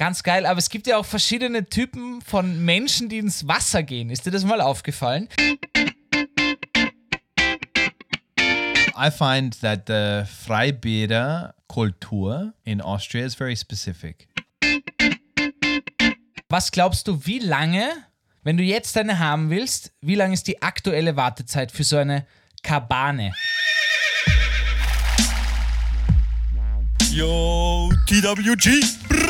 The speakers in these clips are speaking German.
Ganz geil, aber es gibt ja auch verschiedene Typen von Menschen, die ins Wasser gehen. Ist dir das mal aufgefallen? I find that the Freibäder culture in Austria is very specific. Was glaubst du, wie lange, wenn du jetzt eine haben willst, wie lange ist die aktuelle Wartezeit für so eine Kabane? Yo, TWG. Brr.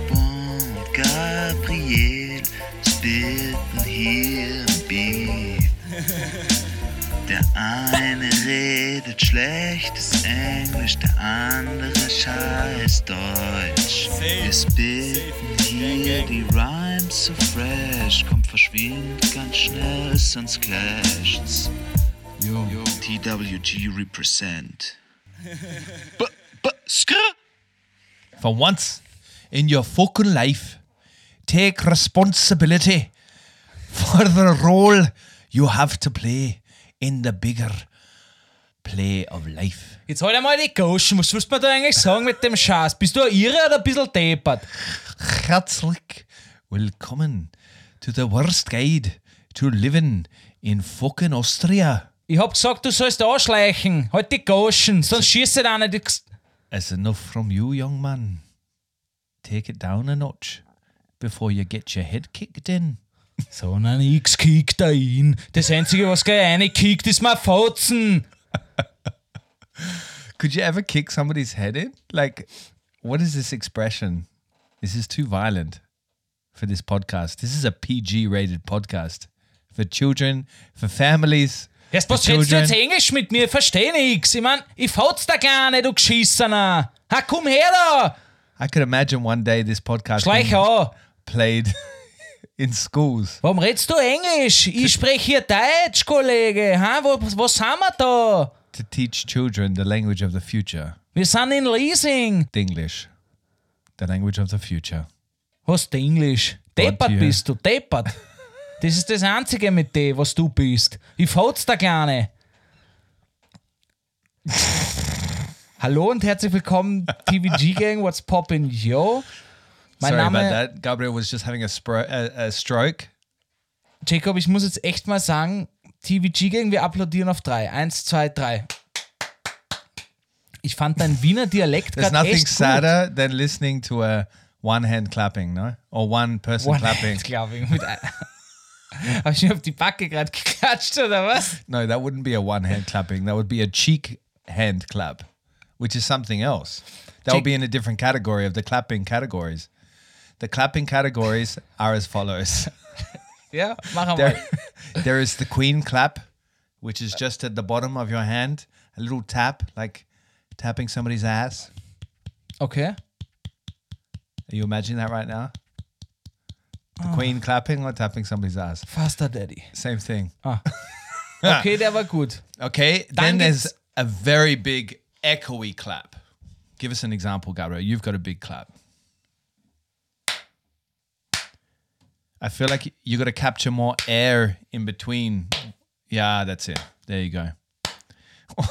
und Gabriel spitten hier im Beat. Der eine redet schlechtes Englisch, der andere scheiß Deutsch. Wir spitten hier die Rhymes so fresh, kommt verschwindet ganz schnell, sonst clasht's. Yo. TWG represent. B b skr. For once in your fucking life, take responsibility for the role you have to play in the bigger play of life. Jetzt halt einmal die Goschen. Was willst du mir da eigentlich sagen mit dem Scheiß? Bist du Irre oder ein bisschen deppert? Herzlich willkommen to the worst guide to living in fucking Austria. Ich hab gesagt, du sollst anschleichen. Halt die Goschen, sonst schießt da nicht. It's enough from you, young man. Take it down a notch before you get your head kicked in. So ein X kickt da ihn. Das Einzige, was gleich kickt, ist mein Fotzen. Could you ever kick somebody's head in? Like, what is this expression? This is too violent for this podcast. This is a PG rated podcast for children, for families. Erst was redest du jetzt. Englisch mit mir? Versteh nix. Ich mein, ich fotz da gar nicht, du Geschissener. Ha, komm her da. I could imagine one day this podcast Schleich an. Played in schools. Warum redest du Englisch? Ich spreche hier Deutsch, Kollege. Ha, wo, was haben wir da? to teach children the language of the future. Wir sind in Leasing. English, the language of the future. Hast du Englisch? Deppert bist du, deppert. Das ist das Einzige mit dem, was du bist. Ich fotz da Kleine. Hallo und herzlich willkommen, TVG Gang, what's poppin', yo? Mein Sorry Name, about that. Gabriel was just having a, spro- a, a stroke. Jacob, ich muss jetzt echt mal sagen, TVG Gang, wir applaudieren auf drei. Eins, zwei, drei. Ich fand dein Wiener Dialekt There's gerade nothing echt gut. sadder than listening to a one hand clapping, no? Or one person clapping. glaube ich. Mit ein- Hab ich mir auf die Backe gerade geklatscht, oder was? No, that wouldn't be a one hand clapping. That would be a cheek hand clap, which is something else. That would be in a different category of the clapping categories. The clapping categories are as follows. yeah, mach einmal. There, is the queen clap, which is just at the bottom of your hand, a little tap, like tapping somebody's ass. Okay. Are you imagining that right now? The queen clapping or tapping somebody's ass? Faster Daddy. Same thing. Ah. Okay, der war gut. Okay, Dann then there's a very big echoey clap. Give us an example, Gabriel. You've got a big clap. I feel like you got to capture more air in between. Yeah, that's it. There you go.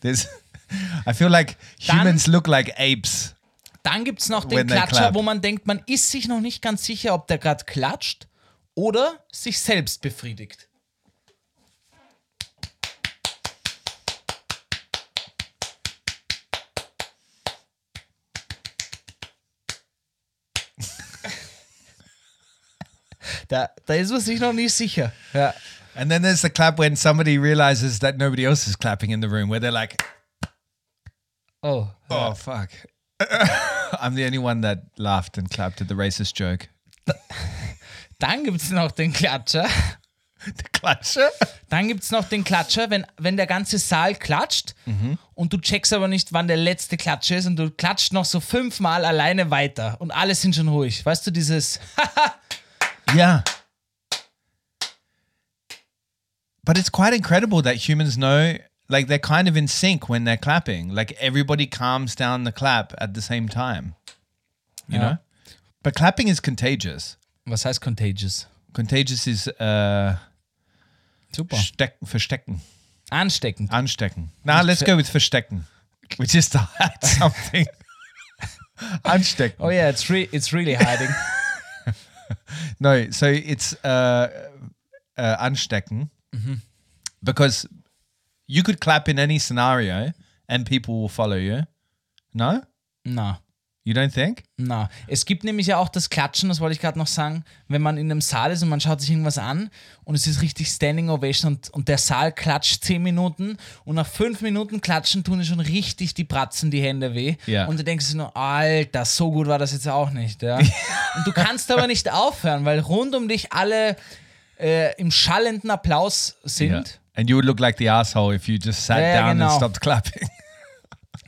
There's, I feel like humans look like apes. Dann gibt es noch den Klatscher, wo man denkt, man ist sich noch nicht ganz sicher, ob der gerade klatscht oder sich selbst befriedigt. Da, da ist man sich noch nicht sicher. Ja. And then there's the clap when somebody realizes that nobody else is clapping in the room, where they're like, Oh. oh, fuck. I'm the only one that laughed and clapped at the racist joke. Dann gibt es noch den Klatscher, Klatsche? Dann gibt es noch den Klatscher, wenn, wenn der ganze Saal klatscht und du checkst aber nicht, wann der letzte Klatscher ist und du klatscht noch so fünfmal alleine weiter und alle sind schon ruhig. Weißt du, dieses Yeah. But it's quite incredible that humans know, like, they're kind of in sync when they're clapping. Like, everybody calms down the clap at the same time. You know? But clapping is contagious. Was heißt contagious? Contagious is uh, Super. steck, verstecken, Ansteckend. anstecken. Now let's go with verstecken, which is to hide something. anstecken. Oh yeah, it's re it's really hiding. No, so it's uh, uh, anstecken because you could clap in any scenario and people will follow you. No, Na. You don't think? Na, es gibt nämlich ja auch das Klatschen, das wollte ich gerade noch sagen, wenn man in einem Saal ist und man schaut sich irgendwas an und es ist richtig Standing Ovation und, und der Saal klatscht 10 Minuten und nach 5 Minuten klatschen tun es schon richtig die Bratzen die Hände weh. Ja. Und du denkst dir nur, Alter, so gut war das jetzt auch nicht. Ja? und du kannst aber nicht aufhören, weil rund um dich alle äh, im schallenden Applaus sind. And you would look like the asshole if you just sat Ja, down genau. and stopped clapping.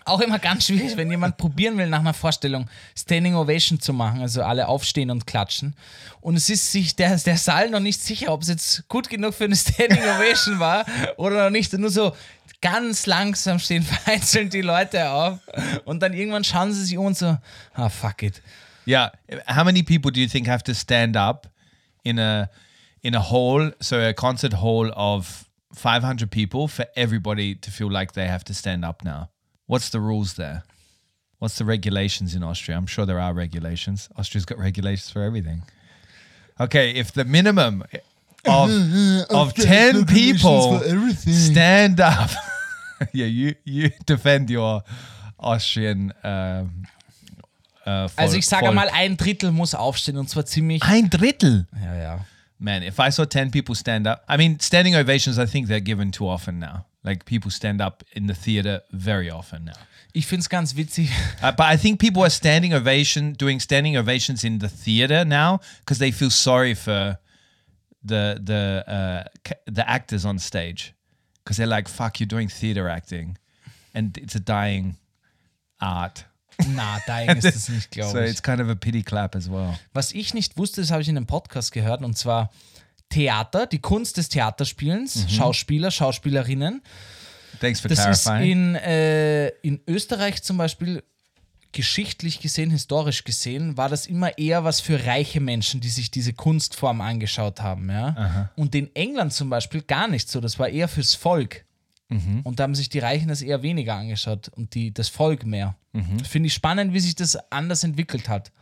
Auch immer ganz schwierig, wenn jemand probieren will, nach einer Vorstellung Standing Ovation zu machen, also alle aufstehen und klatschen. Und es ist sich der, der Saal noch nicht sicher, ob es jetzt gut genug für eine Standing Ovation war oder noch nicht. Nur so ganz langsam stehen vereinzelt die Leute auf. Und dann irgendwann schauen sie sich um und so, ah, fuck it. yeah. How many people do you think have to stand up in a in a hall, so a concert hall of 500 people for everybody to feel like they have to stand up now? What's the rules there? What's the regulations in Austria? I'm sure there are regulations. Austria's got regulations for everything. Okay, if the minimum of of 10 people stand up. yeah, you you defend your Austrian um, uh, Also Volk- ich sage Volk. mal, ein Drittel muss aufstehen und zwar ziemlich. Ein Drittel. Ja, ja. Man, if I saw 10 people stand up, I mean, standing ovations, I think they're given too often now. Like people stand up in the theater very often now. Ich finde es ganz witzig. Uh, but I think people are standing ovation, doing standing ovations in the theater now because they feel sorry for the the uh, the actors on stage because they're like, "Fuck, you're doing theater acting, and it's a dying art." Na, dein ist es nicht, glaube So it's kind of a pity clap as well. Was ich nicht wusste, das habe ich in einem Podcast gehört, und zwar Theater, die Kunst des Theaterspielens, Schauspieler, Schauspielerinnen. Thanks for Das ist clarifying. in, äh, in Österreich zum Beispiel geschichtlich gesehen, historisch gesehen, war das immer eher was für reiche Menschen, die sich diese Kunstform angeschaut haben. Ja? Und in England zum Beispiel gar nicht so. Das war eher fürs Volk. Und da haben sich die Reichen das eher weniger angeschaut und die, das Volk mehr. Finde ich spannend, wie sich das anders entwickelt hat.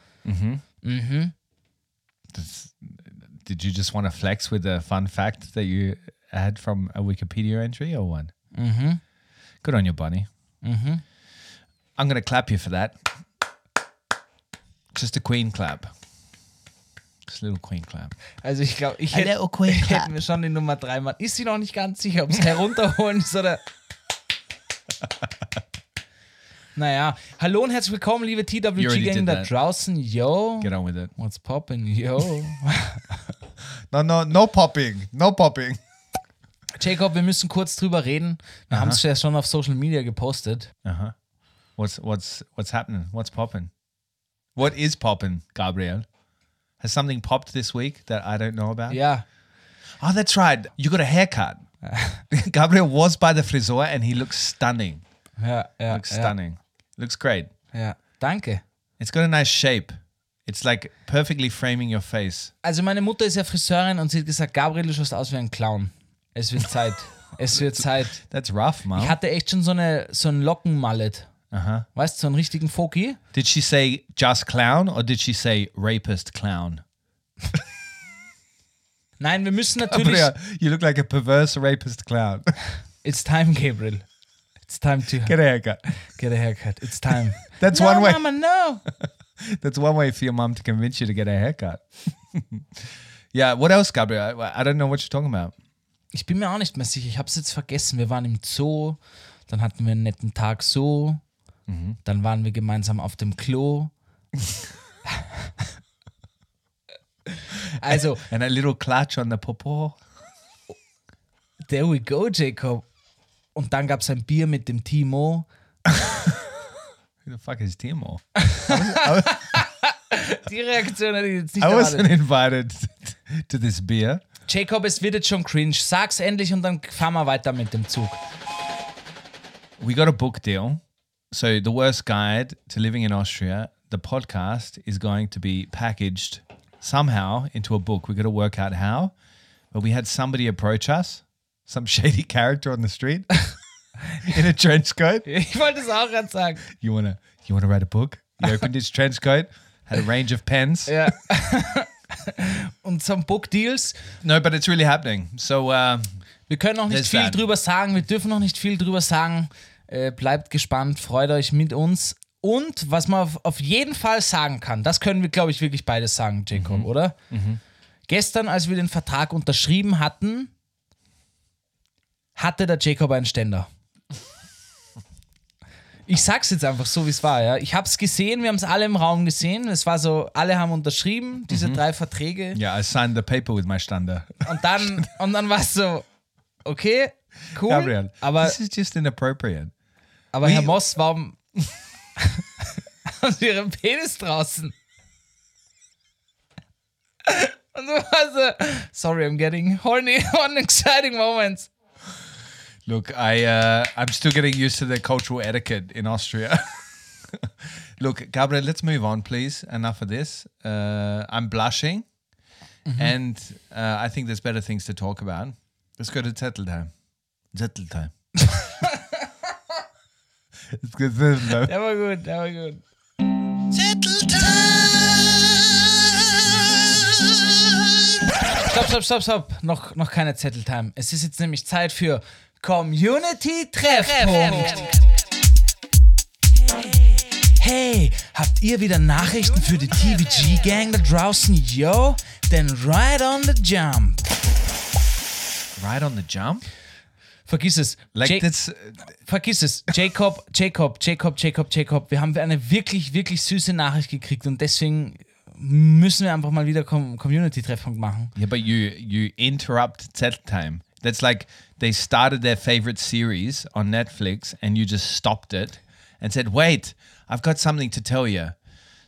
Did you just want to flex with a fun fact that you had from a Wikipedia entry or what? Mm-hmm. Good on you, Bunny. Mm-hmm. I'm going to clap you for that. Just a queen clap. Just a little queen clap. Also ich glaube, ich A hätte little queen ich clap. hätte mir schon die Nummer 3 machen. Ist sie noch nicht ganz sicher, ob es herunterholen ist oder. naja, hallo und herzlich willkommen, liebe You already TWG-Gang da draußen. Yo, Get on with it. what's poppin'? Yo. No, no, no popping. No popping. Jacob, wir müssen kurz drüber reden. Wir haben es ja schon auf Social Media gepostet. Uh-huh. What's what's what's happening? What's popping? What is popping, Gabriel? Has something popped this week that I don't know about? Yeah. Oh, that's right. You got a haircut. Gabriel was by the friseur and he looks stunning. ja, ja. Looks ja, stunning. Looks great. Ja, danke. It's got a nice shape. It's like perfectly framing your face. Also meine Mutter ist ja Friseurin und sie hat gesagt, Gabriel, du schaust aus wie ein Clown. Es wird Zeit. es wird Zeit. That's rough, mom. Ich hatte echt schon so, eine, so einen Lockenmallet. Uh-huh. Weißt du, so einen richtigen Foki. Did she say just clown or did she say rapist clown? Nein, wir müssen natürlich. Gabriel, you look like a perverse rapist clown. It's time, Gabriel. It's time to Get a haircut. get a haircut. It's time. That's no, one way. Mama, no. That's one way for your mom to convince you to get a haircut. yeah. What else, Gabriel? I, I don't know what you're talking about. Ich bin mir auch nicht mehr sicher. Ich habe es jetzt vergessen. Wir waren im Zoo. Dann hatten wir einen netten Tag so. Dann waren wir gemeinsam auf dem Klo. also, And a little clutch on the popo. there we go, Jacob. Und dann gab es ein Bier mit dem Timo. Who the fuck is Timo? Die Reaktion hätte ich jetzt nicht I wasn't erwartet. invited to this beer. Jacob, es wird jetzt schon cringe. Sag's endlich und dann fahren wir weiter mit dem Zug. We got a book deal. So, The Worst Guide to Living in Austria, the podcast is going to be packaged somehow into a book. We got to work out how. But we had somebody approach us, some shady character on the street in a trench coat. Ich wollte es auch gerade sagen. You wanna you wanna write a book? He opened his trench coat, had a range of pens. Ja. und some Book Deals. No, but it's really happening. So uh, Wir können noch nicht viel that. drüber sagen. Wir dürfen noch nicht viel drüber sagen. Äh, bleibt gespannt, freut euch mit uns. Und was man auf, auf jeden Fall sagen kann, das können wir, glaube ich, wirklich beides sagen, Jacob, Mhm. oder? Gestern, als wir den Vertrag unterschrieben hatten, hatte der Jacob einen Ständer. Ich sag's jetzt einfach so, wie es war, ja. Ich hab's gesehen, wir haben es alle im Raum gesehen. Es war so, alle haben unterschrieben, diese Mhm. drei Verträge. yeah, I signed the paper with my stander. Und dann, und dann war es so, okay, cool. Gabriel, aber this is just inappropriate. aber wie- Herr Moss, warum haben Sie Ihren Penis draußen? Und du warst so, sorry, I'm getting horny on exciting moments. Look, I uh, I'm still getting used to the cultural etiquette in Austria. Look, Gabriel, let's move on, please. Enough of this. Uh, I'm blushing, and uh, I think there's better things to talk about. Let's go to Zettel time. Zettel time. Let's go to Zettel time. Der war gut, der war gut. Stopp, stopp, stopp, stopp. Noch, noch keine Zetteltime. Es ist jetzt nämlich Zeit für Community Treffpunkt. Hey, habt ihr wieder Nachrichten für die TVG Gang da draußen? Yo, then right on the jump. Right on the jump. Vergiss es. Like Ja- that's Vergiss es. Jacob, Jacob, Jacob, Jacob, Jacob. Wir haben eine wirklich, wirklich süße Nachricht gekriegt und deswegen müssen wir einfach mal wieder Com Community-Treffpunkt machen. Yeah, but you you interrupt Zettel time. That's like they started their favorite series on Netflix and you just stopped it and said, "Wait, I've got something to tell you."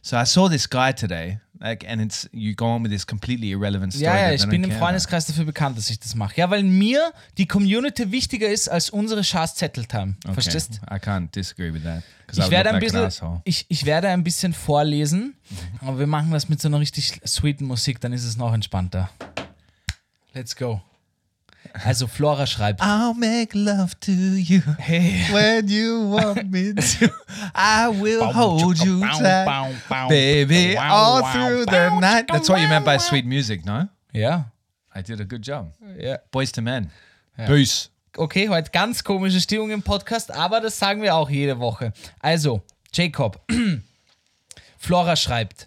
So I saw this guy today, like, and it's you go on with this completely irrelevant story. Ja, ja, ich bin im care about. Freundeskreis dafür bekannt, dass ich das mache. Ja, weil mir die Community wichtiger ist als unsere Schars Zetteltime. Okay, Verstehst? I can't disagree with that Ich werde, ein bisschen, ich, ich werde ein bisschen vorlesen, aber wir machen das mit so einer richtig sweeten Musik, dann ist es noch entspannter. Let's go. Also Flora schreibt, I'll make love to you hey, when you want me to. I will hold you tight, baby, all through the night. That's what you meant by sweet music, no? Ja, I did a good job. ja. Boys to men. Peace. Okay, heute ganz komische Stimmung im Podcast, aber das sagen wir auch jede Woche. Also, Jacob. Flora schreibt.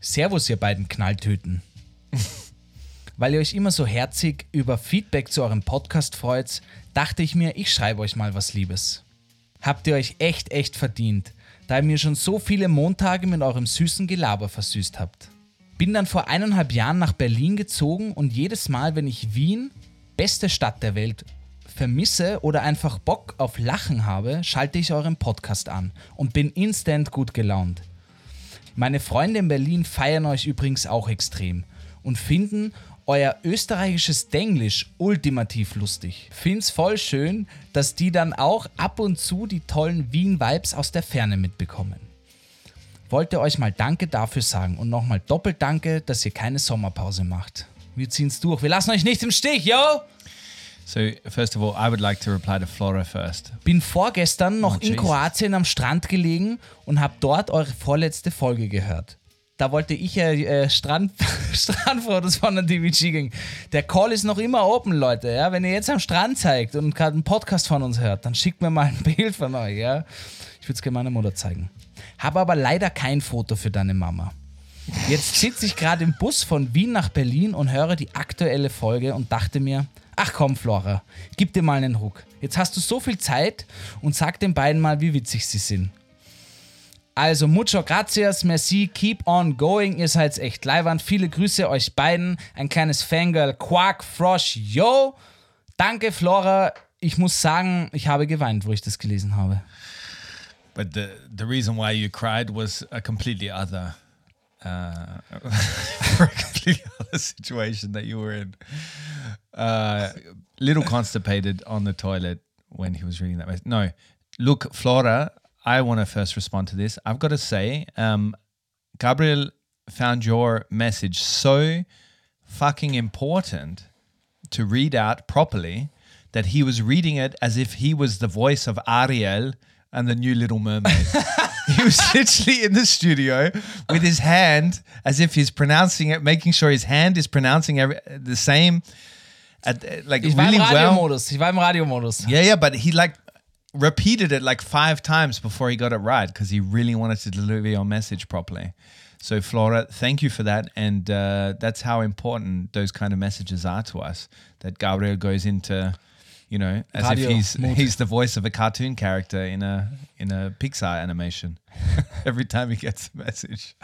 Servus, ihr beiden Knalltüten. Weil ihr euch immer so herzig über Feedback zu eurem Podcast freut, dachte ich mir, ich schreibe euch mal was Liebes. Habt ihr euch echt, echt verdient, da ihr mir schon so viele Montage mit eurem süßen Gelaber versüßt habt. Bin dann vor eineinhalb Jahren nach Berlin gezogen und jedes Mal, wenn ich Wien, beste Stadt der Welt, vermisse oder einfach Bock auf Lachen habe, schalte ich euren Podcast an und bin instant gut gelaunt. Meine Freunde in Berlin feiern euch übrigens auch extrem und finden euer österreichisches Denglisch ultimativ lustig. Find's voll schön, dass die dann auch ab und zu die tollen Wien-Vibes aus der Ferne mitbekommen. Wollte euch mal Danke dafür sagen und nochmal doppelt Danke, dass ihr keine Sommerpause macht. Wir ziehen's durch. Wir lassen euch nicht im Stich, yo! So, first of all, I would like to reply to Flora first. Bin vorgestern noch Oh, in Jesus. Kroatien am Strand gelegen und habe dort eure vorletzte Folge gehört. Da wollte ich ja äh, Strand, Strandfotos von der DVG gehen. Der Call ist noch immer open, Leute. Ja? Wenn ihr jetzt am Strand zeigt und gerade einen Podcast von uns hört, dann schickt mir mal ein Bild von euch. Ja? Ich würde es gerne meiner Mutter zeigen. Habe aber leider kein Foto für deine Mama. Jetzt sitze ich gerade im Bus von Wien nach Berlin und höre die aktuelle Folge und dachte mir, ach komm Flora, gib dir mal einen Ruck. Jetzt hast du so viel Zeit und sag den beiden mal, wie witzig sie sind. Also, mucho gracias, merci, keep on going. Ihr seid echt leiwand. Viele Grüße euch beiden. Ein kleines Fangirl, Quark, Frosch, yo. Danke, Flora. Ich muss sagen, ich habe geweint, wo ich das gelesen habe. But the the reason why you cried was a completely other, uh, for a completely other situation that you were in. Uh, little constipated on the toilet when he was reading that. No, look, Flora. I want to first respond to this. I've got to say, um, Gabriel found your message so fucking important to read out properly that he was reading it as if he was the voice of Ariel and the new Little Mermaid. he was literally in the studio with his hand as if he's pronouncing it, making sure his hand is pronouncing every, the same. At, like Ich war really im well. Radiomodus. Ich war im Radiomodus. Yeah, yeah, but he like repeated it like five times before he got it right because he really wanted to deliver your message properly. So, Flora, thank you for that. And uh, that's how important those kind of messages are to us. That Gabriel goes into, you know, as Radio if he's mode. he's the voice of a cartoon character in a in a Pixar animation. Every time he gets a message,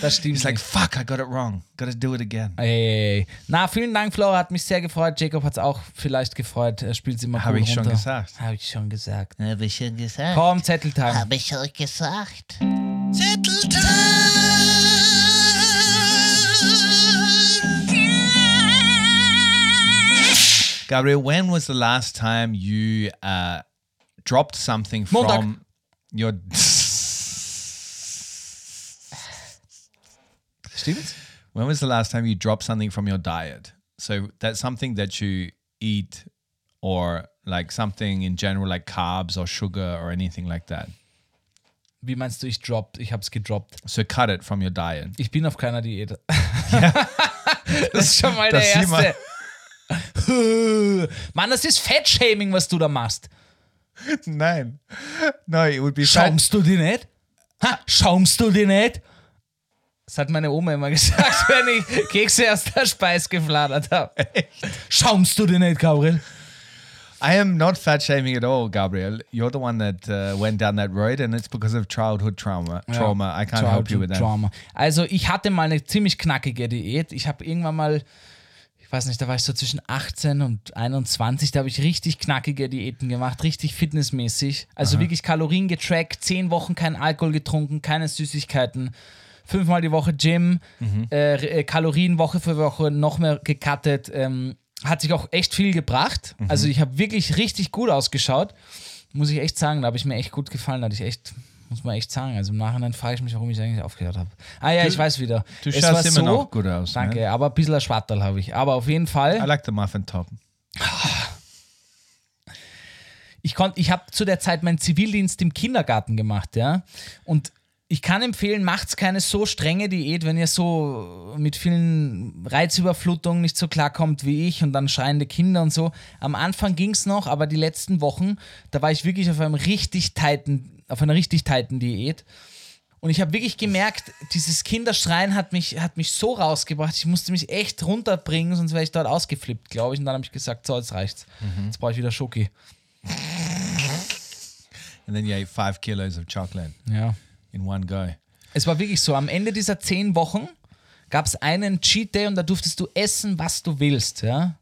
Das stimmt. he's like. "Fuck, I got it wrong. Got to do it again." Ey. Na, vielen Dank, Flora. Hat mich sehr gefreut. Jacob hat es auch vielleicht gefreut. Er spielt sie immer Habe cool ich schon runter. gesagt. Habe ich schon gesagt. Habe ich schon gesagt. Komm, Zetteltime. Habe ich euch gesagt. Gabriel, when was the last time you uh, dropped something Montag. from your? Stimmt's? when was the last time you dropped something from your diet? So that's something that you eat, or like something in general, like carbs or sugar or anything like that. Wie meinst du, ich droppt? Ich hab's gedroppt. So cut it from your diet. Ich bin auf keiner Diät. das ist schon mal das der erste. Mann, das ist Fettshaming, was du da machst. Nein, no, it would be fat. Schaumst du die nicht? Ha, schaumst du die nicht? Das hat meine Oma immer gesagt, wenn ich Kekse aus der Speis gefladert habe. Schaumst du die nicht, Gabriel? I am not fat shaming at all, Gabriel. You're the one that uh, went down that road, and it's because of childhood trauma. Trauma. I can't help you with that. Trauma. Also ich hatte mal eine ziemlich knackige Diät. Ich habe irgendwann mal, ich weiß nicht, da war ich so zwischen 18 und 21, da habe ich richtig knackige Diäten gemacht, richtig fitnessmäßig. Also wirklich Kalorien getrackt, 10 Wochen kein Alkohol getrunken, keine Süßigkeiten. Fünfmal die Woche Gym, äh, äh, Kalorien Woche für Woche noch mehr gecuttet. Ähm, hat sich auch echt viel gebracht. Also ich habe wirklich richtig gut ausgeschaut. Muss ich echt sagen, da habe ich mir echt gut gefallen. Da hatte ich echt, muss man echt sagen. Also im Nachhinein frage ich mich, warum ich eigentlich aufgehört habe. Ah ja, ich weiß wieder. du Es schaust war immer noch gut aus, Danke, ne? aber ein bisschen Schwatterl habe ich. Aber auf jeden Fall. I like the muffin top. ich ich habe zu der Zeit meinen Zivildienst im Kindergarten gemacht, ja. Und ich kann empfehlen, macht's keine so strenge Diät, wenn ihr so mit vielen Reizüberflutungen nicht so klarkommt wie ich und dann schreiende Kinder und so. Am Anfang ging's noch, aber die letzten Wochen, da war ich wirklich auf einem richtig tighten, auf einer richtig tighten Diät. Und ich habe wirklich gemerkt, dieses Kinderschreien hat mich, hat mich so rausgebracht. Ich musste mich echt runterbringen, sonst wäre ich dort ausgeflippt, glaube ich. Und dann habe ich gesagt, so, jetzt reicht's. Jetzt brauche ich wieder Schoki. And then you ate five kilos of chocolate Ja. In one go. Es war wirklich so, am Ende dieser zehn Wochen gab es einen Cheat Day und da durftest du essen, was du willst, ja.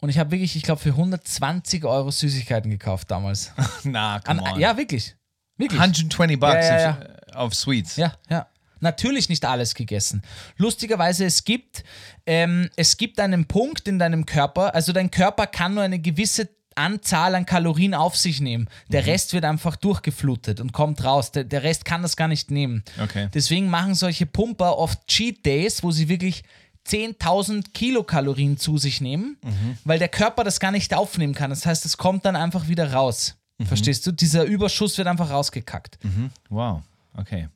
Und ich habe wirklich, ich glaube, für 120 Euro Süßigkeiten gekauft damals. nah, come An, on. ja, wirklich. Wirklich. 120 bucks Ja, ja, Of, of sweets. Ja, ja. Natürlich nicht alles gegessen. Lustigerweise, es gibt, ähm, es gibt einen Punkt in deinem Körper, also dein Körper kann nur eine gewisse Anzahl an Kalorien auf sich nehmen. Der Rest wird einfach durchgeflutet und kommt raus. Der, der Rest kann das gar nicht nehmen. Okay. Deswegen machen solche Pumper oft Cheat Days, wo sie wirklich 10.000 Kilokalorien zu sich nehmen, weil der Körper das gar nicht aufnehmen kann. Das heißt, es kommt dann einfach wieder raus. Verstehst du? Dieser Überschuss wird einfach rausgekackt. Wow. Okay.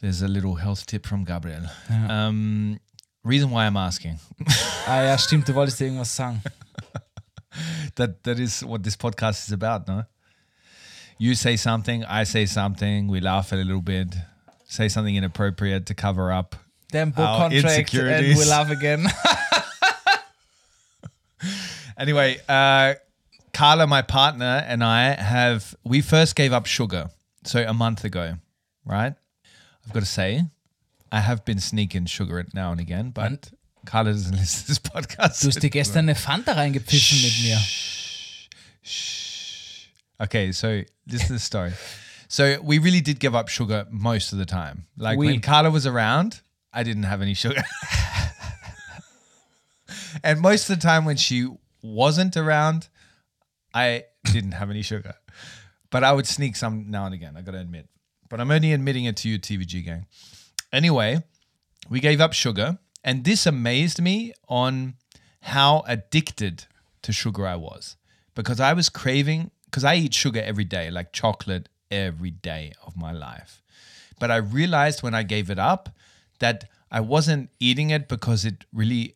There's a little health tip from Gabriel. Um, reason why I'm asking Ah ja, stimmt, du wolltest dir irgendwas sagen. that that is what this podcast is about, no? You say something, I say something, we laugh a little bit, say something inappropriate to cover up. Damn book Our contract and we laugh again. Anyway, uh, Carla, my partner, and I have we first gave up sugar So a month ago, right? I've got to say, I have been sneaking sugar now and again, but Carla doesn't listen to this podcast. Du hast dir gestern eine Fanta reingepfiffen mit mir. Okay, so this is the story. So we really did give up sugar most of the time. Like We. when Carla was around, I didn't have any sugar. and most of the time when she wasn't around, I didn't have any sugar. But I would sneak some now and again, I gotta admit. But I'm only admitting it to you, TVG gang. Anyway, we gave up sugar, and this amazed me on how addicted to sugar I was because I was craving because I eat sugar every day, like chocolate every day of my life. But I realized when I gave it up that I wasn't eating it because it really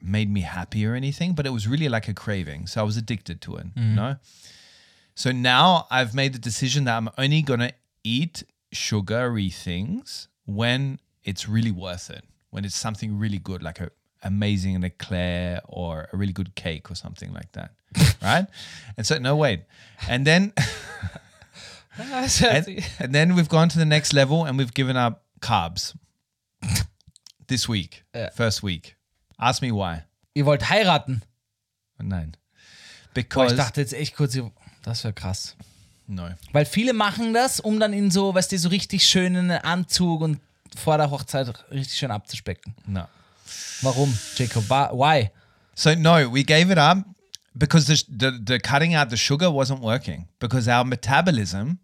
made me happy or anything, but it was really like a craving. So I was addicted to it, you mm-hmm. know? So now I've made the decision that I'm only going to eat sugary things when it's really worth it, when it's something really good, like a amazing an eclair or a really good cake or something like that. right? And so, no, wait. And then, and, and then we've gone to the next level and we've given up carbs this week, first week. Ask me why. Ihr wollt heiraten? Nein. Boah, Because, ich dachte jetzt echt kurz, das wäre krass. no. Weil viele machen das, um dann in so, weißt du, so richtig schönen Anzug und vor der Hochzeit richtig schön abzuspecken. No. Warum, Jacob? Why? So no, we gave it up because the, the the cutting out the sugar wasn't working because our metabolism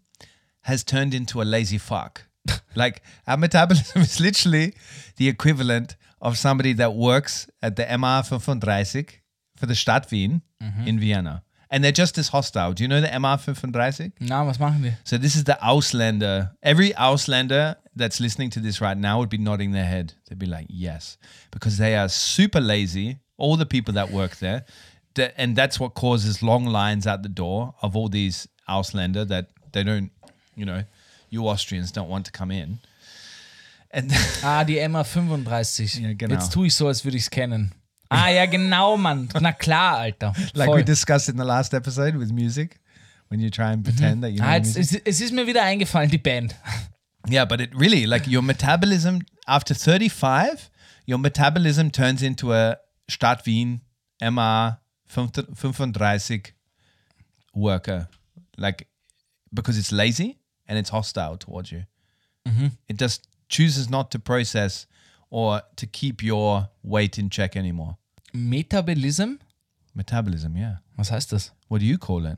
has turned into a lazy fuck. like our metabolism is literally the equivalent of somebody that works at the MR35 for the Stadt Wien in Vienna. And they're just as hostile. Do you know the MR35? Na, was machen die? So this is the Ausländer. Every Ausländer that's listening to this right now would be nodding their head. They'd be like, yes, because they are super lazy. All the people that work there, and that's what causes long lines at the door of all these Ausländer that they don't, you know, you Austrians don't want to come in. And Ah, die MA35. Ja, genau. Jetzt tue ich so, als würde ich es kennen. Ah, ja, genau, Mann. Na klar, Alter. like we discussed in the last episode with music, when you try and pretend that you know ah, jetzt, music. es, es ist mir wieder eingefallen, die Band. Yeah, but it really like your metabolism after 35, your metabolism turns into a Stadt Wien MA 35 worker. Like because it's lazy and it's hostile towards you. It just chooses not to process or to keep your weight in check anymore. Metabolism? Metabolism, yeah. Was heißt das? What do you call it?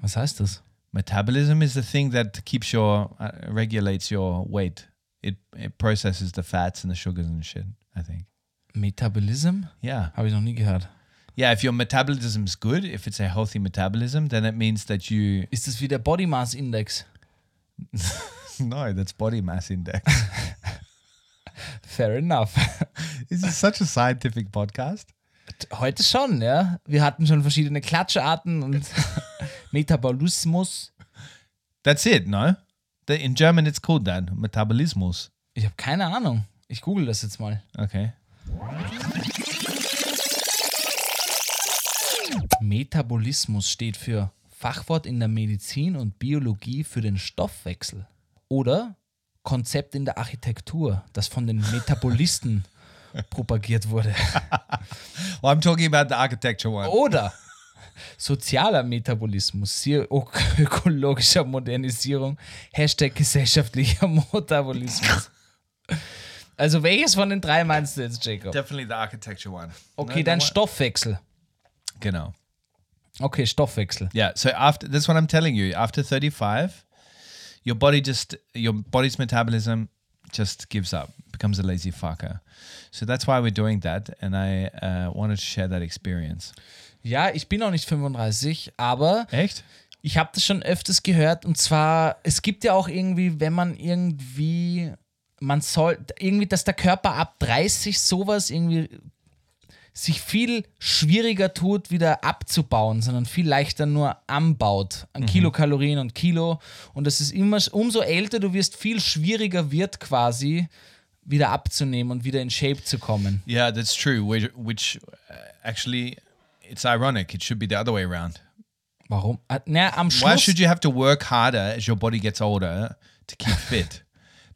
Was heißt das? Metabolism is the thing that keeps your uh, regulates your weight. It it processes the fats and the sugars and shit. I think. Metabolism? Yeah, Habe ich noch nie gehört. yeah. If your metabolism is good, if it's a healthy metabolism, then it means that you. Ist das wie der Body Mass Index? no, that's body mass index. Fair enough. this is such a scientific podcast. Heute schon, ja. Wir hatten schon verschiedene Klatscharten und Metabolismus. That's it. No, the, in German it's called that metabolismus. Ich habe keine Ahnung. Ich google das jetzt mal. Okay. Metabolismus steht für Fachwort in der Medizin und Biologie für den Stoffwechsel. Oder Konzept in der Architektur, das von den Metabolisten propagiert wurde. Well, I'm talking about the architecture one. Oder sozialer Metabolismus, ökologischer Modernisierung, Hashtag gesellschaftlicher Metabolismus. Also welches von den drei meinst du jetzt, Jacob? Definitely the architecture one. Okay, No, dein no, Stoffwechsel. Genau. Okay, Stoffwechsel. Yeah. So after that's what I'm telling you. After 35, your body just your body's metabolism just gives up, becomes a lazy fucker. So that's why we're doing that, and I uh, wanted to share that experience. Ja, ich bin noch nicht 35, aber Echt? ich habe das schon öfters gehört und zwar, es gibt ja auch irgendwie, wenn man irgendwie, man soll, irgendwie, dass der Körper ab 30 sowas irgendwie sich viel schwieriger tut, wieder abzubauen, sondern viel leichter nur anbaut an Kilokalorien und Kilo. Und das ist immer, umso älter du wirst, viel schwieriger wird quasi wieder abzunehmen und wieder in Shape zu kommen. Yeah, that's true. Which, which uh, actually, it's ironic. It should be the other way around. Warum? Ah, Na, am Why should you have to work harder as your body gets older to keep fit?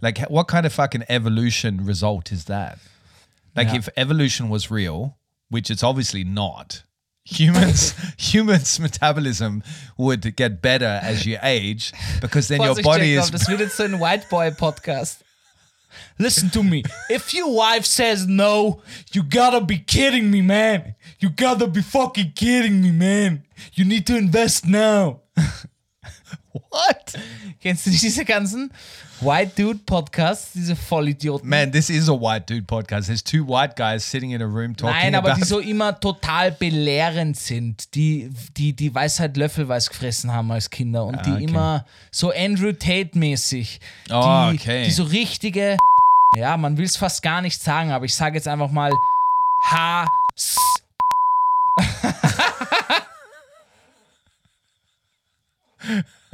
like, what kind of fucking evolution result is that? Like, Yeah. if evolution was real, which it's obviously not, humans humans metabolism would get better as you age because then your body Jacob, is das wird jetzt so ein White Boy Podcast. Listen to me. If your wife says no, you gotta be kidding me, man. You gotta be fucking kidding me, man. You need to invest now. what? Kennst du diese ganzen White Dude Podcasts, diese Vollidioten? Man, this is a white dude podcast. There's two white guys sitting in a room talking Nein, aber about die so immer total belehrend sind, die die, die Weisheit löffelweise gefressen haben als Kinder und die Ah, okay. immer so Andrew Tate-mäßig, Oh, die, okay. die so richtige, ja, man will es fast gar nicht sagen, aber ich sage jetzt einfach mal H. S.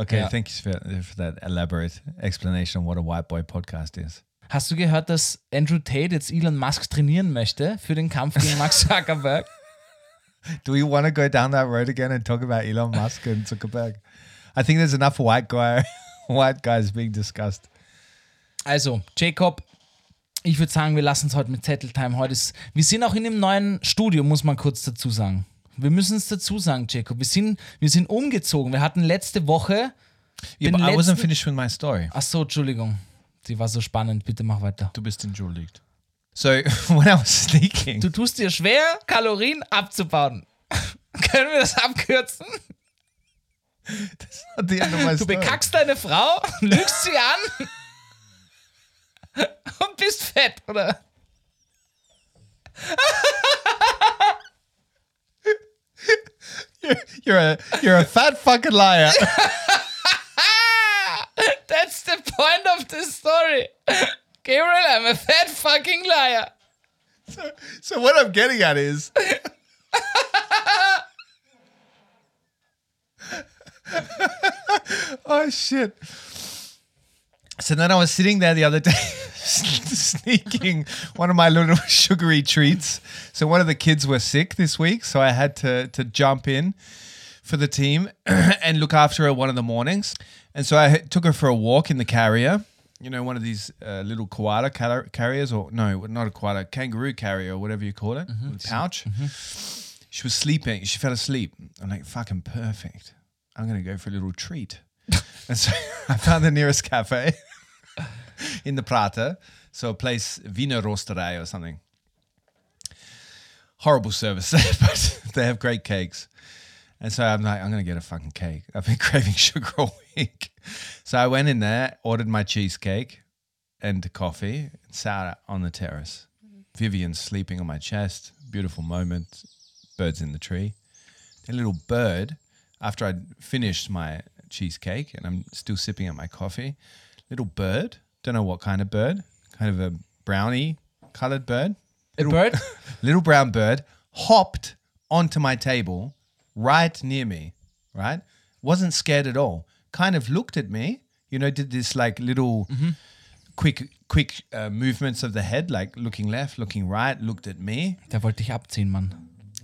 Okay, Yeah. thank you for, for that elaborate explanation on what a white boy podcast is. Hast du gehört, dass Andrew Tate jetzt Elon Musk trainieren möchte für den Kampf gegen Max Zuckerberg? Do we want to go down that road again and talk about Elon Musk and Zuckerberg? I think there's enough white guy, white guys being discussed. Also, Jacob, ich würde sagen, wir lassen es heute mit Zetteltime. Heute ist, wir sind auch in dem neuen Studio, muss man kurz dazu sagen. Wir müssen es dazu sagen, Jacob. Wir sind, wir sind umgezogen. Wir hatten letzte Woche. Yeah, but I wasn't letzten- finished with my story. Ach so, Entschuldigung. Die war so spannend. Bitte mach weiter. Du bist entschuldigt. So when I was sneaking, Du tust dir schwer, Kalorien abzubauen. Können wir das abkürzen? at the end of my Du bekackst deine Frau, lügst sie an und bist fett, oder? you're a you're a fat fucking liar. That's the point of the story. Gabriel, I'm a fat fucking liar. so what I'm getting at is. oh shit. So then I was sitting there the other day, sneaking one of my little sugary treats. So one of the kids were sick this week, so I had to to jump in for the team and look after her one of the mornings. And so I took her for a walk in the carrier. You know, one of these uh, little koala car- carriers, or no, not a koala, kangaroo carrier, or whatever you call it, a pouch. She was sleeping. She fell asleep. I'm like, fucking perfect. I'm gonna go for a little treat. and so I found the nearest cafe in the Prater, so a place Wiener Rosterei or something. Horrible service, but they have great cakes. And so I'm like, I'm gonna get a fucking cake. I've been craving sugar all week. So I went in there, ordered my cheesecake and coffee, and sat on the terrace. Vivian sleeping on my chest. Beautiful moment. Birds in the tree. A little bird, after I'd finished my cheesecake and I'm still sipping at my coffee, little bird, don't know what kind of bird, kind of a brownie colored bird, A bird? little brown bird hopped onto my table right near me, right? Wasn't scared at all. Kind of looked at me, you know, did this like little quick quick uh, movements of the head, like looking left, looking right, looked at me, Der wollte dich abziehen, Mann.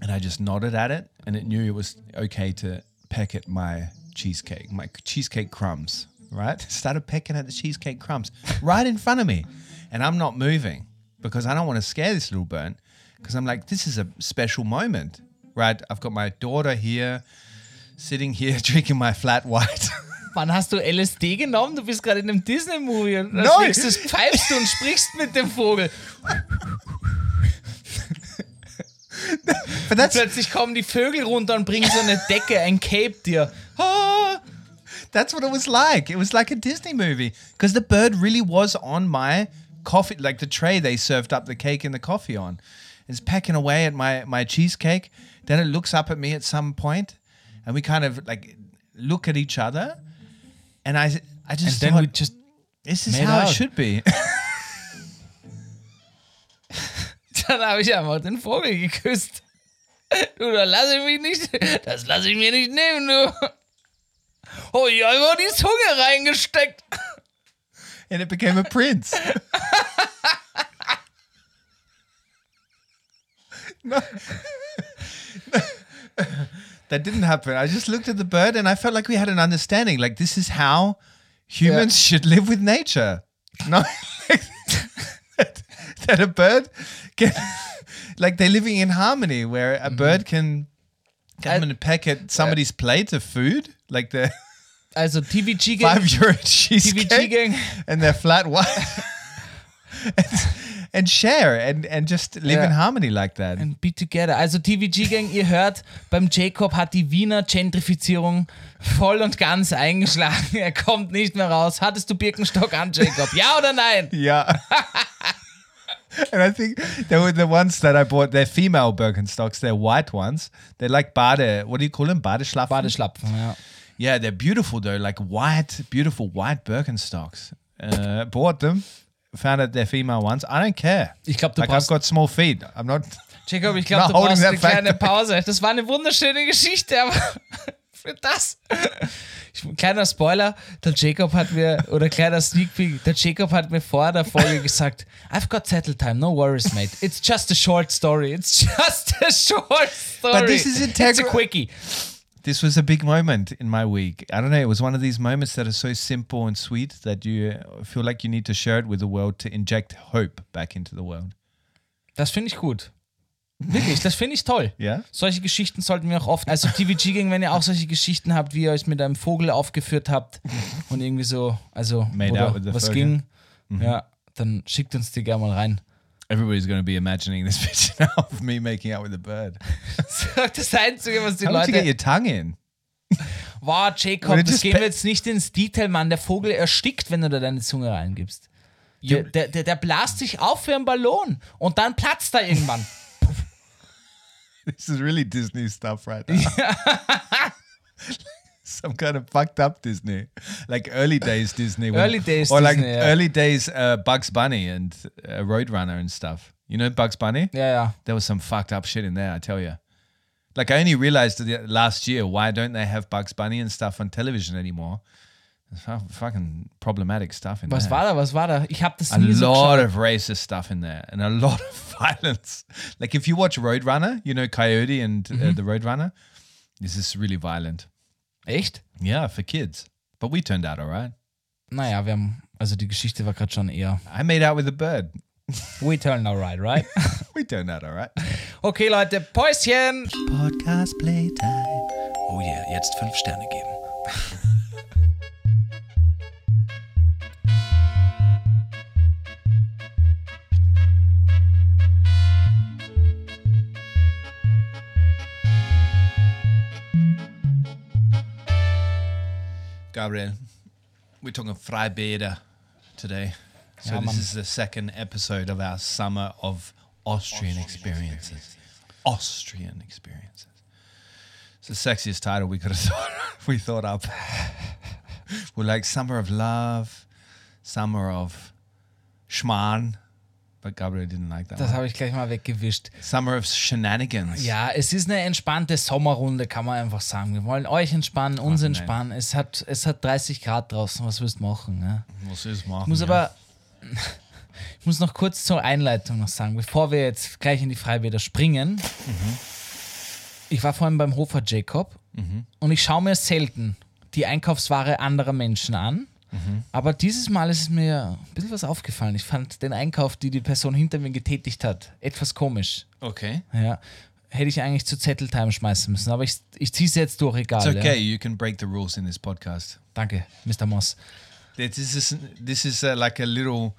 and I just nodded at it, and it knew it was okay to peck at my cheesecake, my cheesecake crumbs, right? Started pecking at the cheesecake crumbs right in front of me, and I'm not moving because I don't want to scare this little bird. Because I'm like, this is a special moment, right? I've got my daughter here, sitting here drinking my flat white. Wann hast du LSD genommen? Du bist gerade in einem Disney-Movie und als Nein. nächstes pfeifst du und sprichst mit dem Vogel. but that's Plötzlich kommen die Vögel runter und bringen so eine Decke, ein Cape dir. That's what it was like. It was like a Disney movie because the bird really was on my coffee, like the tray they served up the cake and the coffee on. It's pecking away at my my cheesecake. Then it looks up at me at some point, and we kind of like look at each other. And I I And just then thought, we just this is how out. it should be. Dann habe ich einfach den Vogel geküsst. Du, da lasse ich mich nicht, das lasse ich mir nicht nehmen, du. Oh, ich habe die Zunge reingesteckt. and it became a prince. no. that didn't happen. I just looked at the bird and I felt like we had an understanding. Like this is how humans should live with nature. No, that, that a bird can, like they're living in harmony, where a mm-hmm. bird can come and peck at somebody's plate of food, like the Also TVG five Gang, euro TVG cheesecake, Gang, and their flat white. and, and share and, and just live in Yeah. harmony like that. and be together. Also TVG Gang, ihr hört, beim Jacob hat die Wiener Gentrifizierung voll und ganz eingeschlagen. Er kommt nicht mehr raus. Hattest du Birkenstock an, Jacob? Ja oder nein? Yeah. and I think they were the ones that I bought. They're female Birkenstocks. They're white ones. They're like Bade. What do you call them? Badeschlafen? Badeschlapfen, ja. Yeah, they're beautiful though. Like white, beautiful white Birkenstocks. Uh, bought them. Found out they're female ones. I don't care. Ich glaube, du Like I've got small feet. I'm not. Jacob, ich glaube, du holding brauchst that eine kleine. Pause. Das war eine wunderschöne Geschichte, aber für das. Ich, kleiner Spoiler, der Jacob hat mir, oder kleiner Sneak Peek, der Jacob hat mir vor der Folge gesagt, I've got settle time, no worries, mate. It's just a short story. It's just a short story. But this is It's a quickie. This was a big moment in my week. I don't know. It was one of these moments that are so simple and sweet that you feel like you need to share it with the world to inject hope back into the world. Das finde ich gut. Wirklich, das finde ich toll. Ja? Solche Geschichten sollten wir auch oft. Also TVG Gang, wenn ihr auch solche Geschichten habt, wie ihr euch mit einem Vogel aufgeführt habt und irgendwie so, also was Vogel. ging, ja, dann schickt uns die gerne mal rein. Everybody's going to be imagining this picture now of me making out with a bird. Das Einzige, was die How did you get Leute. your tongue in? Wow, Jacob, das gehen wir jetzt nicht ins Detail, Mann. Der Vogel erstickt, wenn du da deine Zunge reingibst. Der, der, der, der blast sich auf wie ein Ballon und dann platzt er irgendwann. This is really Disney stuff right now. Some kind of fucked up Disney, like early days Disney. when- Early days or like Disney, yeah. early days uh, Bugs Bunny and uh, Roadrunner and stuff. You know Bugs Bunny? Yeah, ja. There was some fucked up shit in there, I tell you. Like I only realized the, last year why don't they have Bugs Bunny and stuff on television anymore? There's fucking problematic stuff in Was there. war da, was war da? Ich habe das a nie so lot geschaut. of racist stuff in there and a lot of violence. Like if you watch Roadrunner, you know Coyote and uh, the Roadrunner. This is really violent. Echt? Yeah, for kids. But we turned out all right. Naja, wir haben, also die Geschichte war gerade schon eher. I made out with a bird. We turn alright, right? We turned out all right. Okay, Leute, Päuschen! Podcast Playtime. Oh yeah, jetzt fünf Sterne geben. Gabriel, we're talking Freibäder today. So Ja, this Mann. is the second episode of our summer of Austrian, experiences. Austrian experiences. It's the sexiest title we could have thought we thought up. We're like summer of love, summer of Schmarrn, but Gabriel didn't like that. Das habe ich gleich mal weggewischt. Summer of shenanigans. Ja, es ist eine entspannte Sommerrunde, kann man einfach sagen. Wir wollen euch entspannen, uns nein. entspannen. Es hat, es hat 30 Grad draußen, was willst du machen? Ne? Muss es machen. Ich muss ja. aber, ich muss noch kurz zur Einleitung noch sagen, bevor wir jetzt gleich in die Freibäder springen. Ich war vorhin beim Hofer Jacob und ich schaue mir selten die Einkaufsware anderer Menschen an. Aber dieses Mal ist mir ein bisschen was aufgefallen. Ich fand den Einkauf, die die Person hinter mir getätigt hat, etwas komisch. Okay. Ja. Hätte ich eigentlich zu Zetteltime schmeißen müssen, aber ich, ich ziehe es jetzt durch, egal. It's okay. Ja. You can break the rules in this podcast. Danke, Mr. Moss. This is this is uh, like a little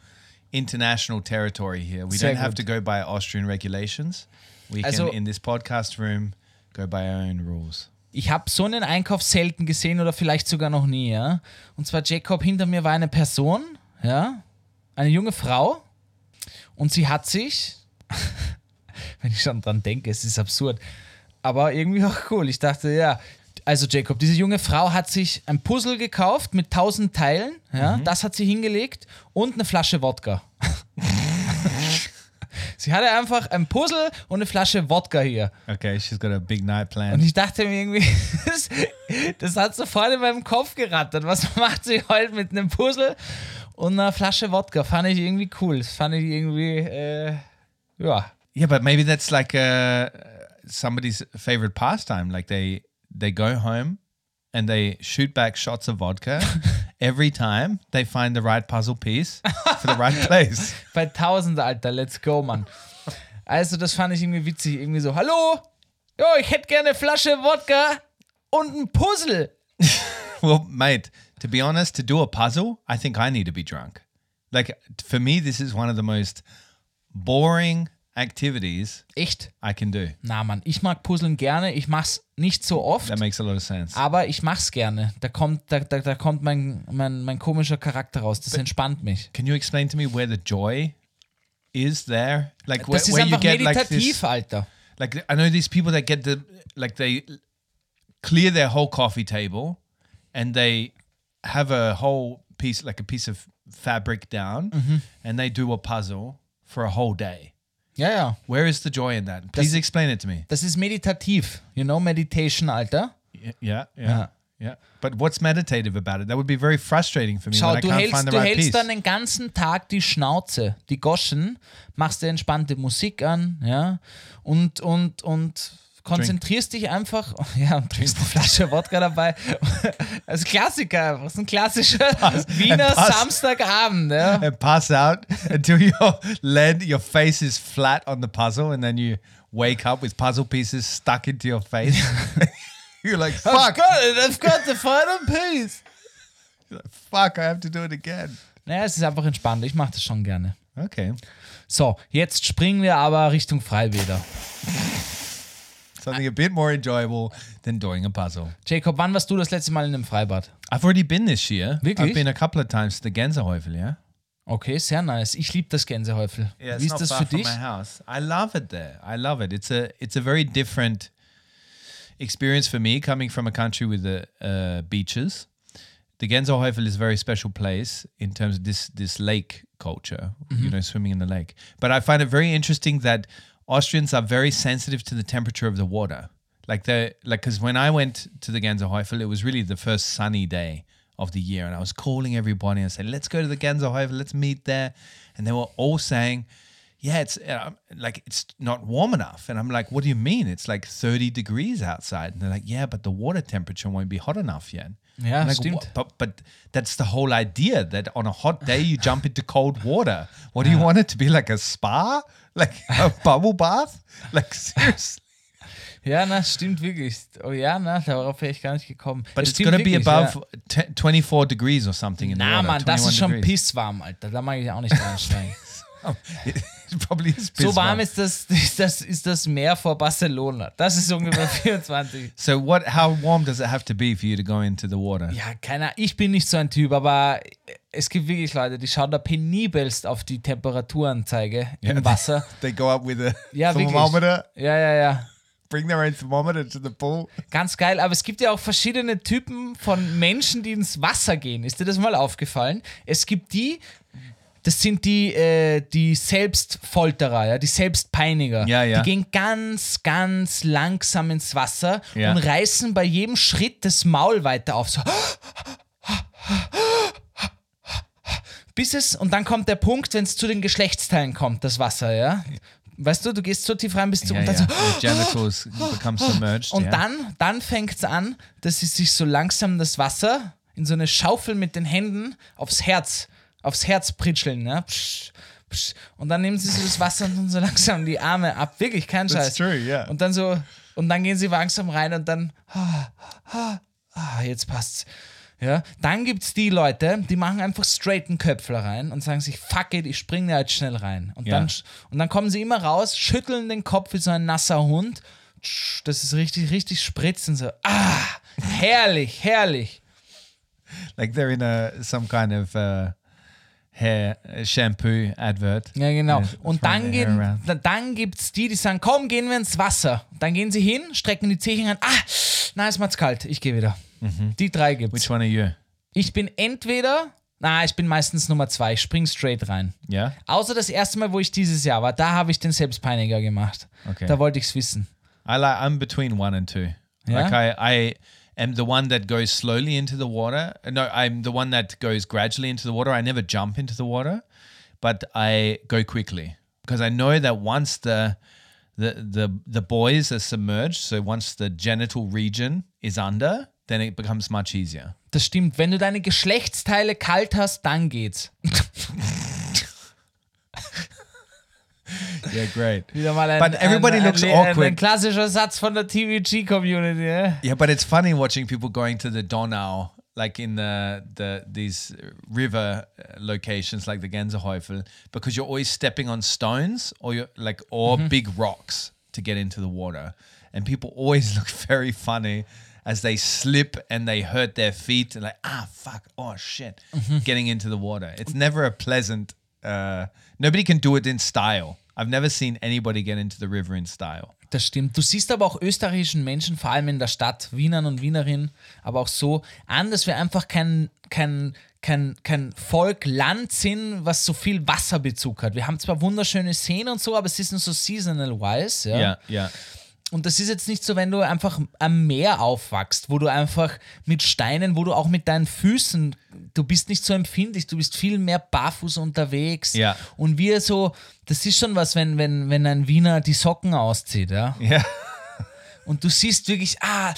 international territory here. We Sehr don't have gut. to go by Austrian regulations. We Also- can in this podcast room go by our own rules. Ich habe so einen Einkauf selten gesehen oder vielleicht sogar noch nie, ja. Und zwar Jacob, hinter mir war eine Person, ja, eine junge Frau und sie hat sich, wenn ich schon dran denke, es ist absurd, aber irgendwie auch cool. Ich dachte, ja, also Jacob, diese junge Frau hat sich ein Puzzle gekauft mit tausend Teilen, ja, das hat sie hingelegt und eine Flasche Wodka. sie hatte einfach ein Puzzle und eine Flasche Wodka hier. Okay, she's got a big night Und planned. ich dachte mir irgendwie, das, das hat sofort in meinem Kopf gerattert. Was macht sie heute mit einem Puzzle und einer Flasche Wodka? Fand ich irgendwie cool. Das fand ich irgendwie, äh, ja. Yeah, but maybe that's like uh, somebody's favorite pastime. Like they they go home and they shoot back shots of vodka every time they find the right puzzle piece for the right place. Bei 1000, Alter, let's go, Mann. Also, das fand ich irgendwie witzig. Irgendwie so, hallo, jo, ich hätte gerne eine Flasche Wodka und ein Puzzle. Well, mate, to be honest, to do a puzzle, I think I need to be drunk. Like for me, this is one of the most boring activities Echt? I can do. Na, Mann, ich mag Puzzeln gerne. Ich mach's nicht so oft, That makes a lot of sense. aber ich mach's gerne. Da kommt, da, da, da kommt mein, mein, mein komischer Charakter raus. Das entspannt mich. Can you explain to me where the joy is there? Like where, Das ist where you einfach get like meditativ, this. Alter. Like I know these people that get the like they clear their whole coffee table and they have a whole piece like a piece of fabric down mhm. and they do a puzzle for a whole day. Ja, ja. Where is the joy in that? Please explain it to me. Das ist meditativ. You know, Meditation, Alter. Yeah, yeah, yeah. But what's meditative about it? That would be very frustrating for me Schau, when I du can't hältst, find the du right hältst piece. dann den ganzen Tag die Schnauze, die Goschen, machst dir entspannte Musik an, ja, und, und, und konzentrierst dich einfach, ja, und trinkst eine Flasche Wodka dabei. Das ist Klassiker, einfach. das ist ein klassischer Wiener Pass. Samstagabend, ja. and pass out until your lead, your face is flat on the puzzle, and then you wake up with puzzle pieces stuck into your face. You're like, I've fuck, got it, I've got the final piece. fuck, I have to do it again. Naja, es ist einfach entspannt, ich mache das schon gerne. Okay, So, jetzt springen wir aber Richtung Freibäder. Something a bit more enjoyable than doing a puzzle. Jacob, wann warst du das letzte Mal in einem Freibad? I've already been this year. Wirklich? I've been a couple of times to the Gänsehaufel, yeah. Okay, sehr nice. Ich liebe das Gänsehäufel. Wie ist das für dich? my house. I love it there. I love it. It's a it's a very different experience for me coming from a country with the uh, beaches. The Gänsehaufel is a very special place in terms of this this lake culture, you know, swimming in the lake. But I find it very interesting that Austrians are very sensitive to the temperature of the water. Like they like because when I went to the Gänsehaufel, it was really the first sunny day of the year, and I was calling everybody and saying, "Let's go to the Gänsehaufel, let's meet there," and they were all saying. Yeah, it's uh, like it's not warm enough, and I'm like, "What do you mean? It's like 30 degrees outside." And they're like, "Yeah, but the water temperature won't be hot enough yet." I'm like, stimmt. But but that's the whole idea that on a hot day you jump into cold water. What do you want it to be like a spa, like a bubble bath? Like seriously? Ja, na, stimmt wirklich. Oh ja, na, darauf wäre ich gar nicht gekommen. But Es it's gonna be wirklich, above Ja. te- 24 degrees or something in the Na, water. Mann, das 21 ist schon degrees. pisswarm, Alter. Da mag ich auch nicht reinsteigen. So warm ist das, ist, das, ist das Meer vor Barcelona. Das ist ungefähr 24. So what? How warm does it have to be for you to go into the water? Ja, keiner. Ich bin nicht so ein Typ, aber es gibt wirklich Leute, die schauen da penibelst auf die Temperaturanzeige im Wasser. They go up with a Ja, wirklich. thermometer, Ja, ja, ja. bring their own thermometer to the pool. Ganz geil, aber es gibt ja auch verschiedene Typen von Menschen, die ins Wasser gehen. Ist dir das mal aufgefallen? Es gibt die, das sind die, äh, die Selbstfolterer, ja, die Selbstpeiniger. Ja, ja. Die gehen ganz, ganz langsam ins Wasser Ja. und reißen bei jedem Schritt das Maul weiter auf. So. Bis es, und dann kommt der Punkt, wenn es zu den Geschlechtsteilen kommt, das Wasser, ja. Weißt du, du gehst so tief rein, bis du Yeah, und dann yeah. so, The genitals become submerged. und dann, dann fängt es an, dass sie sich so langsam das Wasser in so eine Schaufel mit den Händen aufs Herz, aufs Herz pritscheln. Ja? Psch, psch. Und dann nehmen sie so das Wasser und tun so langsam die Arme ab. Wirklich, kein Scheiß. true, yeah. Und dann so, und dann gehen sie langsam rein und dann, ah, ah, ah, jetzt passt's. Ja, dann gibt's die Leute, die machen einfach straighten Köpfler rein und sagen sich, fuck it, ich springe da jetzt schnell rein. Und, Ja. dann, und dann kommen sie immer raus, schütteln den Kopf wie so ein nasser Hund. Das ist richtig, richtig spritzen so. Ah, herrlich, herrlich. like they're in a some kind of uh, hair uh, shampoo advert. Ja, genau. Yeah, Und dann, their hair gehen, around. da- dann gibt's die, die sagen, komm, gehen wir ins Wasser. Dann gehen sie hin, strecken die Zehen an. Ah, na, es macht's kalt, ich gehe wieder. Die drei gibt's. Which one are you? Ich bin entweder, na, ich bin meistens Nummer zwei, ich spring straight rein. Yeah. Außer das erste Mal, wo ich dieses Jahr war, da habe ich den Selbstpeiniger gemacht. Okay. Da wollte ich's wissen. I like. I'm between one and two. Yeah? Like I, I am the one that goes slowly into the water. No, I'm the one that goes gradually into the water. I never jump into the water, but I go quickly because I know that once the the the the boys are submerged. So once the genital region is under, then it becomes much easier. Das stimmt. Wenn du deine Geschlechtsteile kalt hast, dann geht's. Yeah, great. Wieder mal ein, But everybody ein, looks ein, awkward. ein klassischer Satz von der TVG-Community. Ja? Yeah, but it's funny watching people going to the Donau, like in the the these river uh, locations, like the Gänsehaufel, because you're always stepping on stones or you're like or big rocks to get into the water, and people always look very funny as they slip and they hurt their feet and like ah fuck oh shit, getting into the water. It's never a pleasant. Uh, nobody can do it in style. I've never seen anybody get into the river in style. Das stimmt. Du siehst aber auch österreichischen Menschen, vor allem in der Stadt, Wienern und Wienerinnen, aber auch so an, dass wir einfach kein, kein, kein, kein Volk, Land sind, was so viel Wasserbezug hat. Wir haben zwar wunderschöne Seen und so, aber es ist nur so seasonal-wise. Ja? Yeah, yeah. Und das ist jetzt nicht so, wenn du einfach am Meer aufwachst, wo du einfach mit Steinen, wo du auch mit deinen Füßen, du bist nicht so empfindlich, du bist viel mehr barfuß unterwegs. Ja. Und wir so, das ist schon was, wenn, wenn, wenn ein Wiener die Socken auszieht, ja. Yeah. Und du siehst wirklich, ah,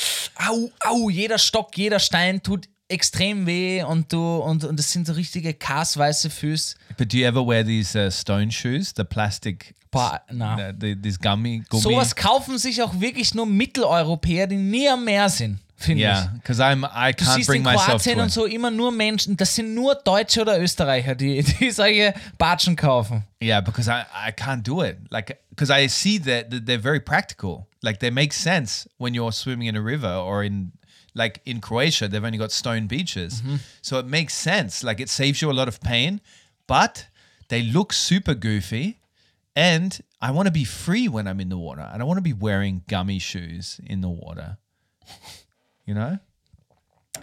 au, au, jeder Stock, jeder Stein tut extrem weh und du, und, und das sind so richtige kassweiße Füße. But do you ever wear these uh, stone shoes, the plastic, Boah, na. uh, the, these gummy, gummy? Sowas kaufen sich auch wirklich nur Mitteleuropäer, die nie am Meer sind, finde ich. yeah, because I'm I Du can't bring in Kroatien und so immer nur Menschen, das sind nur Deutsche oder Österreicher, die, die solche Batschen kaufen. Yeah, because I, I can't do it. Like, because I see that they're very practical. Like, they make sense when you're swimming in a river or in, like, in Croatia, they've only got stone beaches. Mm-hmm. So it makes sense. Like, it saves you a lot of pain, but they look super goofy. And I want to be free when I'm in the water. I don't want to be wearing gummy shoes in the water. You know?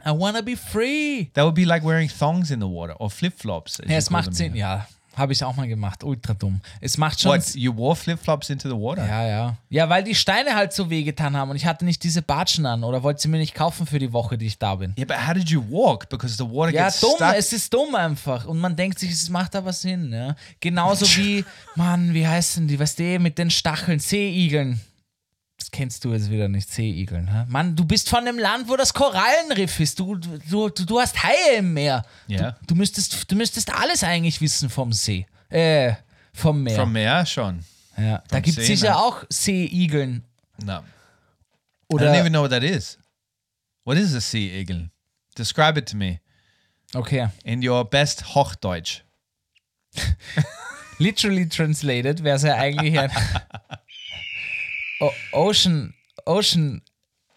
I wanna be free. That would be like wearing thongs in the water or flip flops. Ja, es macht Sinn. Ja, habe ich auch mal gemacht. Ultra dumm. Es macht schon What? You wore flip flops into the water? Ja, ja. Ja, weil die Steine halt so wehgetan haben und ich hatte nicht diese Batschen an oder wollte sie mir nicht kaufen für die Woche, die ich da bin. Yeah, but how did you walk? Because the water Ja, gets dumm, stuck. es ist dumm einfach. Und man denkt sich, es macht aber Sinn. Ja? Genauso wie, Mann, wie heißen die, weißt du, mit den Stacheln, Seeigeln. Das kennst du jetzt wieder nicht, Seeigeln. Hä? Mann, du bist von einem Land, wo das Korallenriff ist. Du, du, du, hast Haie im Meer. Ja. Du, du, müsstest, du müsstest alles eigentlich wissen vom See. Äh, vom Meer. From Meer, schon. ja. Da vom gibt es sicher ne? auch Seeigeln. No. I Oder, don't even know what that is. What is a sea eagle? Describe it to me okay. in your best Hochdeutsch. Literally translated wäre es ja eigentlich ein o Ocean, Ocean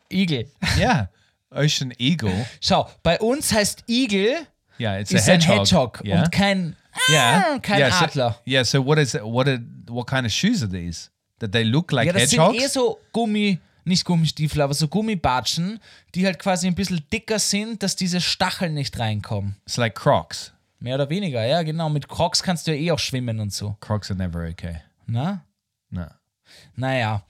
Eagle. Yeah. Ocean eagle. Schau, bei uns heißt Eagle Yeah, it's ist a ein hedgehog. Hedgehog Yeah. und kein, yeah. Ah, kein yeah, so- Adler. yeah. So what is it? What are, what kind of shoes are these? That they look like ja, das hedgehogs? sind eh so Gummi, nicht Gummistiefel, aber so Gummibatschen, die halt quasi ein bisschen dicker sind, dass diese Stacheln nicht reinkommen. it's like Crocs. Mehr oder weniger, ja, genau. Mit Crocs kannst du ja eh auch schwimmen und so. Crocs are never okay. Na? No. Naja.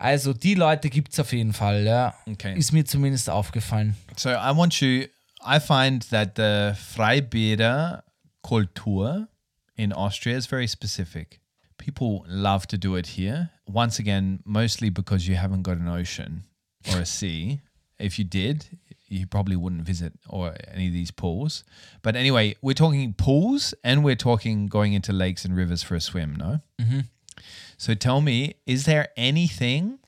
Also, die Leute gibt es auf jeden Fall, ja. Okay. Ist mir zumindest aufgefallen. So I want you. I find that the Freibäder culture in Austria is very specific. People love to do it here. Once again, mostly because you haven't got an ocean or a sea. If you did, you probably wouldn't visit or any of these pools. But anyway, we're talking pools and we're talking going into lakes and rivers for a swim. No. Mm-hmm. So tell me, is there anything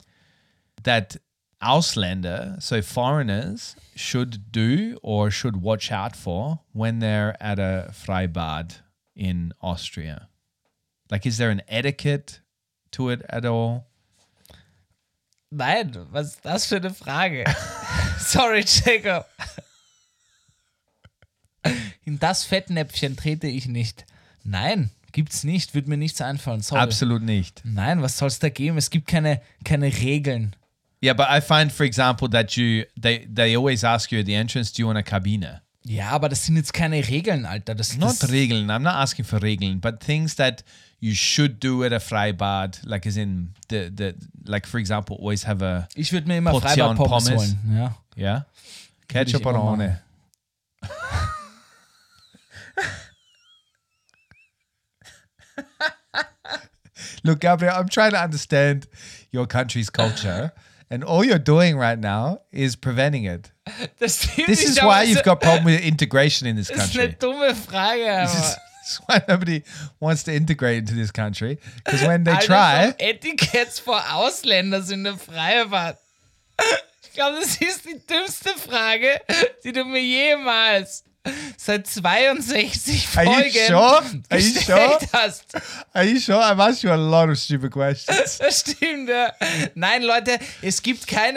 that Ausländer, so foreigners, should do or should watch out for when they're at a Freibad in Austria? Like, is there an etiquette to it at all? Nein, was ist das für eine Frage? Sorry, Jacob. In das Fettnäpfchen trete ich nicht. Nein, gibt's nicht, wird mir nichts einfallen. Sorry. Absolut nicht. Nein, was soll's da geben? Es gibt keine, keine Regeln. Yeah, but I find, for example, that you they they always ask you at the entrance, do you want a cabine? Ja, aber das sind jetzt keine Regeln, Alter. Das, Not das, Regeln. I'm not asking for Regeln, but things that you should do at a Freibad, like as in the the like for example, always have a ich würde mir immer Portion Freibad Pommes Pommes. holen. Ja. yeah, ketchup immer ohne. Look, Gabriel, I'm trying to understand your country's culture, and all you're doing right now is preventing it. This is why you've got problem with integration in this Das ist eine country. dumme Frage, This is, this is why nobody wants to integrate into this country. Because when they try, Etiketts vor Ausländern sind der Freibad. Ich glaube, das ist die dümmste Frage, die du mir jemals seit 62 Are you Folgen sure? Are you sure? hast. are you sure? I've asked you a lot of stupid questions. Das stimmt, ja. Nein, Leute, es gibt keine